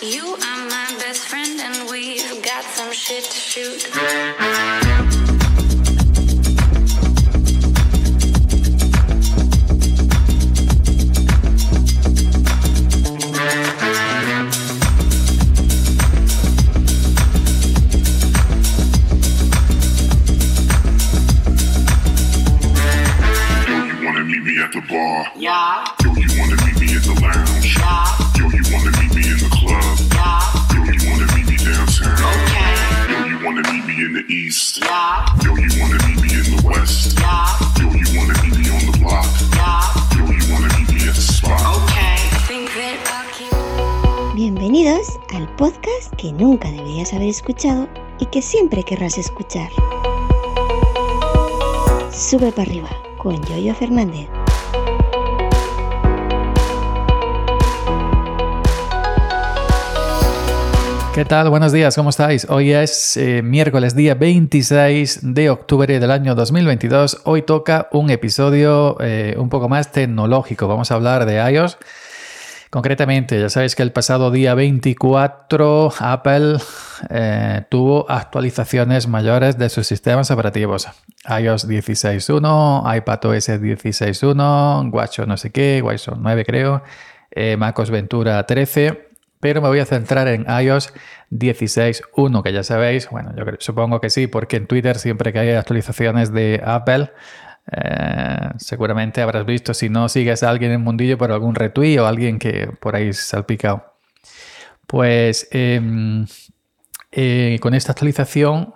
You are my best friend, and we've got some shit to shoot. Podcast que nunca deberías haber escuchado y que siempre querrás escuchar. Sube para arriba con Yoyo Fernández. ¿Qué tal? Buenos días, ¿cómo estáis? Hoy es eh, miércoles día 26 de octubre del año 2022. Hoy toca un episodio eh, un poco más tecnológico. Vamos a hablar de iOS. Concretamente, ya sabéis que el pasado día 24 Apple eh, tuvo actualizaciones mayores de sus sistemas operativos. iOS 16.1, iPadOS 16.1, WatchOS no sé qué, WatchOS 9 creo, eh, MacOS Ventura 13 pero me voy a centrar en iOS 16.1, que ya sabéis, bueno, yo supongo que sí, porque en Twitter siempre que hay actualizaciones de Apple, eh, seguramente habrás visto, si no sigues a alguien en el mundillo por algún retweet o alguien que por ahí salpicado. Pues em, eh, con esta actualización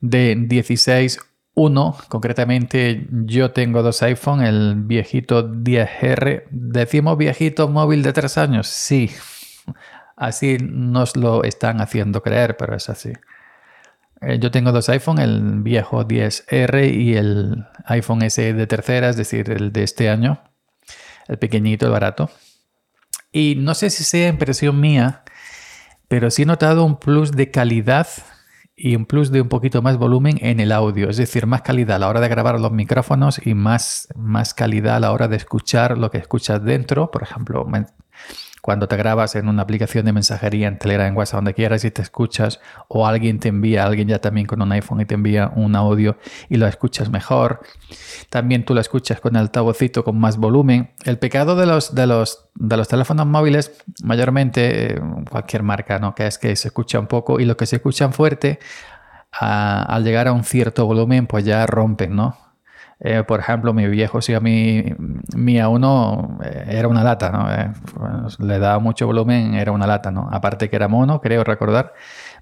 de 16.1, concretamente yo tengo dos iPhone, el viejito 10R, decimos viejito móvil de tres años, sí, Así nos lo están haciendo creer, pero es así. Eh, Yo tengo dos iPhone, el viejo 10R y el iPhone SE de tercera, es decir, el de este año, el pequeñito, el barato. Y no sé si sea impresión mía, pero sí he notado un plus de calidad y un plus de un poquito más volumen en el audio, es decir, más calidad a la hora de grabar los micrófonos y más, más calidad a la hora de escuchar lo que escuchas dentro. Por ejemplo, cuando te grabas en una aplicación de mensajería en Telegram, en WhatsApp, donde quieras y te escuchas, o alguien te envía, alguien ya también con un iPhone y te envía un audio y lo escuchas mejor. También tú lo escuchas con el altavocito con más volumen. El pecado de los, de los, de los teléfonos móviles, mayormente eh, cualquier marca, ¿no? Que es que se escucha un poco y lo que se escuchan fuerte, a- al llegar a un cierto volumen, pues ya rompen, ¿no? Eh, por ejemplo, mi viejo Xiaomi Mi A1 eh, era una lata, ¿no? Eh, le daba mucho volumen, era una lata, ¿no? Aparte que era mono, creo recordar.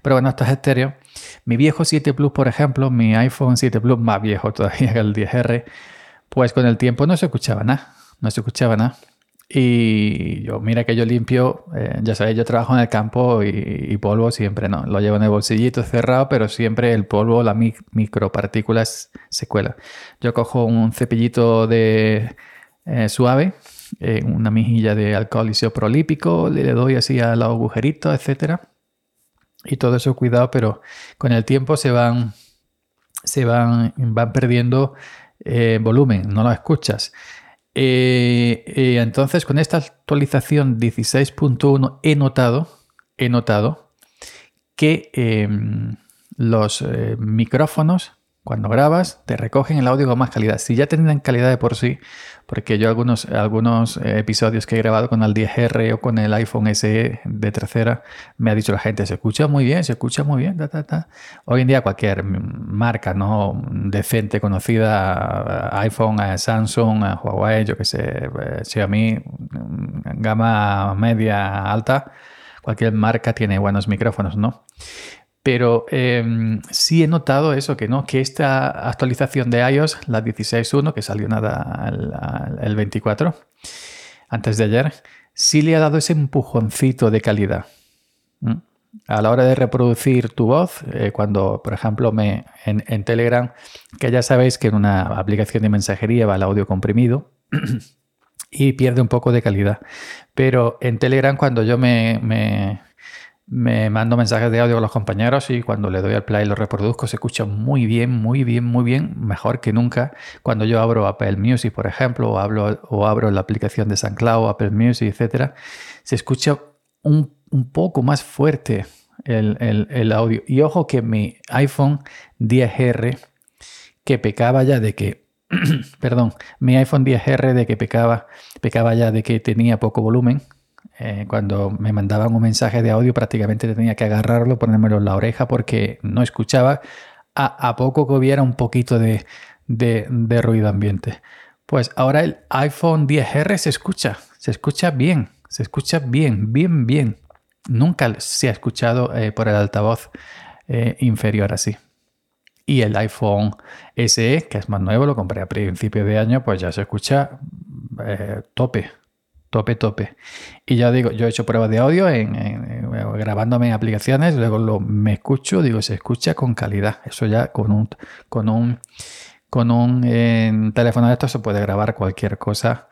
Pero bueno, esto es estéreo. Mi viejo 7 Plus, por ejemplo, mi iPhone 7 Plus, más viejo todavía que el 10R, pues con el tiempo no se escuchaba nada, no se escuchaba nada. Y yo, mira que yo limpio, eh, ya sabéis, yo trabajo en el campo y, polvo siempre, ¿no? Lo llevo en el bolsillito cerrado, pero siempre el polvo, las mi- micropartículas se cuelan. Yo cojo un cepillito de eh, suave, eh, una mejilla de alcohol isopropílico, le doy así a los agujeritos, etcétera. Y todo eso cuidado, pero con el tiempo se van, se van, van perdiendo volumen, no lo escuchas. Eh, eh, entonces, con esta actualización 16.1 he notado, he notado que eh, los eh, micrófonos, cuando grabas, te recogen el audio con más calidad. Si ya tenían calidad de por sí, porque yo algunos, algunos eh, episodios que he grabado con el 10R o con el iPhone SE de tercera, me ha dicho la gente, se escucha muy bien, se escucha muy bien. Ta, ta, ta. Hoy en día cualquier marca no decente, conocida, eh, iPhone, eh, Samsung, eh, Huawei, yo que sé, eh, Xiaomi, mm, gama media alta, cualquier marca tiene buenos micrófonos, ¿no? Pero eh, sí he notado eso, que no, que esta actualización de iOS, la 16.1, que salió nada el, al- el 24, antes de ayer, sí le ha dado ese empujoncito de calidad. A la hora de reproducir tu voz, eh, cuando, por ejemplo, me, en, Telegram, que ya sabéis que en una aplicación de mensajería va el audio comprimido y pierde un poco de calidad. Pero en Telegram, cuando yo me, me mando mensajes de audio a los compañeros y cuando le doy al play lo reproduzco se escucha muy bien, muy bien, muy bien, mejor que nunca. Cuando yo abro Apple Music, por ejemplo, o, abro la aplicación de SoundCloud, Apple Music, etcétera, se escucha un, poco más fuerte el, el- el audio. Y ojo que mi iPhone 10R, que pecaba ya de que, perdón, mi iPhone 10R de que pecaba, pecaba ya de que tenía poco volumen. Eh, cuando me mandaban un mensaje de audio prácticamente tenía que agarrarlo, ponérmelo en la oreja porque no escuchaba a, poco que hubiera un poquito de, ruido ambiente. Pues ahora el iPhone 10R se escucha, se escucha bien, se escucha bien, bien, bien. Nunca se ha escuchado eh, por el altavoz eh, inferior así. Y el iPhone SE, que es más nuevo, lo compré a principio de año, pues ya se escucha tope, tope, tope. Y ya digo, yo he hecho pruebas de audio en, grabándome en aplicaciones, luego lo, me escucho, digo, se escucha con calidad. Eso ya con un, con un, con un eh, teléfono de estos se puede grabar cualquier cosa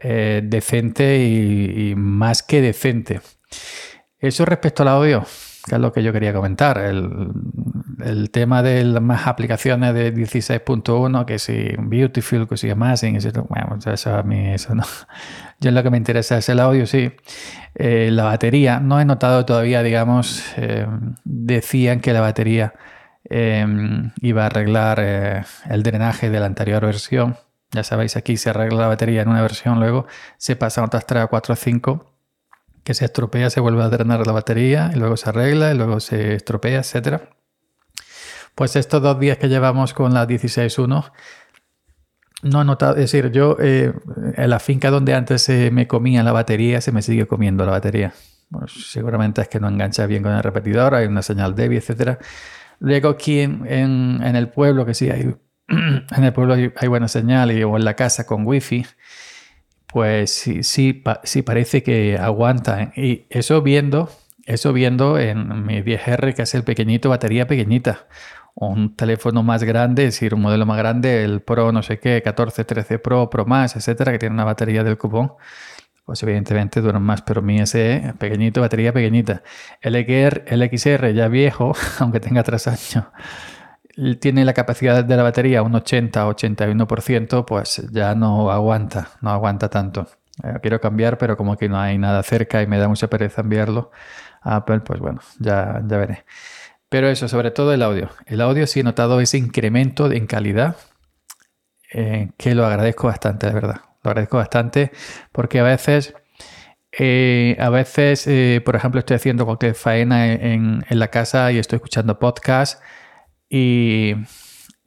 eh, decente y, y más que decente. Eso respecto al audio, que es lo que yo quería comentar. El, el tema de las aplicaciones de 16.1, que si Beautiful, que si Amazing, etc. Bueno, eso a mí eso no. Yo lo que me interesa es el audio, sí. Eh, la batería, no he notado todavía, digamos, eh, decían que la batería eh, iba a arreglar eh, el drenaje de la anterior versión. Ya sabéis, aquí se arregla la batería en una versión, luego se pasa a otras 3 o 4 o 5 que se estropea, se vuelve a drenar la batería y luego se arregla y luego se estropea, etcétera. Pues estos dos días que llevamos con la 16.1 no he notado, es decir, yo eh, en la finca donde antes se me comía la batería, se me sigue comiendo la batería. Seguramente es que no engancha bien con el repetidor, hay una señal débil, etcétera. Luego aquí en, el pueblo, que sí hay, en el pueblo hay, hay buena señal y, o en la casa con wifi, pues sí, sí, pa- sí parece que aguanta. Y eso viendo, eso viendo en mi 10R, que es el pequeñito, batería pequeñita. Un teléfono más grande, es decir, un modelo más grande, el Pro no sé qué, 14, 13 Pro, Pro más, etcétera, que tiene una batería del cupón. Pues evidentemente duran más, pero mi SE, pequeñito, batería pequeñita. El XR, ya viejo, aunque tenga 3 años, tiene la capacidad de la batería un 80-81%, pues ya no aguanta, no aguanta tanto. Eh, quiero cambiar, pero como que no hay nada cerca y me da mucha pereza enviarlo a Apple, pues bueno, ya, ya veré. Pero eso, sobre todo el audio. El audio sí he notado ese incremento en calidad, eh, que lo agradezco bastante, de verdad. Lo agradezco bastante porque a veces... Eh, a veces, eh, por ejemplo, estoy haciendo cualquier faena en, en la casa y estoy escuchando podcast y,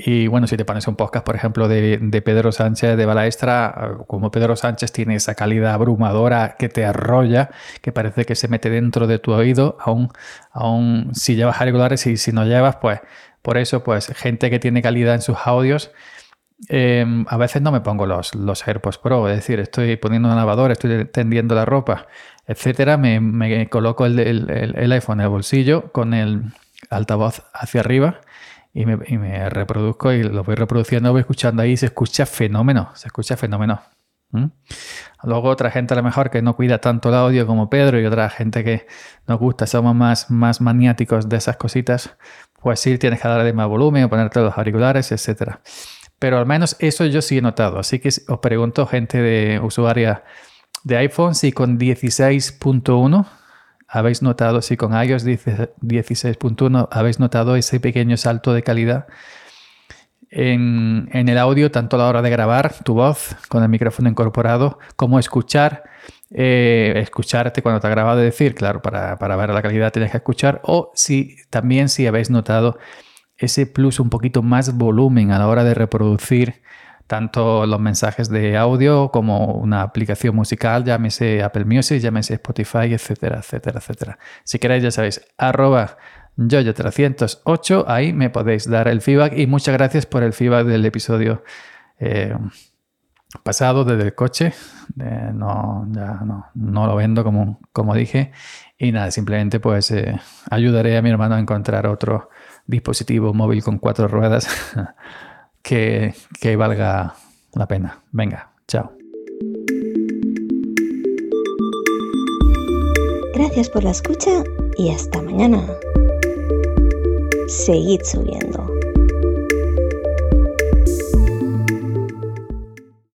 y, bueno, si te pones un podcast, por ejemplo, de, Pedro Sánchez de Balaestra, como Pedro Sánchez tiene esa calidad abrumadora que te arrolla, que parece que se mete dentro de tu oído, aún, aún si llevas auriculares y si no llevas, pues por eso, pues gente que tiene calidad en sus audios. eh, a veces no me pongo los, los AirPods Pro, es decir, estoy poniendo una lavadora, estoy tendiendo la ropa, etcétera. Me, me coloco el, el- el- el iPhone en el bolsillo con el altavoz hacia arriba y me, reproduzco y lo voy reproduciendo, voy escuchando ahí se escucha fenómeno, se escucha fenómeno. Luego otra gente a lo mejor que no cuida tanto el audio como Pedro y otra gente que nos gusta, somos más, más maniáticos de esas cositas, pues sí tienes que darle más volumen, ponerte los auriculares, etcétera. Pero al menos eso yo sí he notado. Así que os pregunto, gente de usuaria de iPhone, si con 16.1 habéis notado, si con iOS 16.1 habéis notado ese pequeño salto de calidad en, en el audio, tanto a la hora de grabar tu voz con el micrófono incorporado, como escuchar, eh, escucharte cuando te ha grabado, es decir, claro, para, para ver la calidad tienes que escuchar, o si también si habéis notado ese plus un poquito más volumen a la hora de reproducir tanto los mensajes de audio como una aplicación musical, llámese Apple Music, llámese Spotify, etcétera, etcétera, etcétera. Si queréis, ya sabéis, arroba yoyo308, ahí me podéis dar el feedback y muchas gracias por el feedback del episodio eh, pasado desde el coche. Eh, no, ya no, no lo vendo como, como dije. Y nada, simplemente pues eh, ayudaré a mi hermano a encontrar otro dispositivo móvil con cuatro ruedas que, que valga la pena. Venga, chao. Gracias por la escucha y hasta mañana. Seguid subiendo.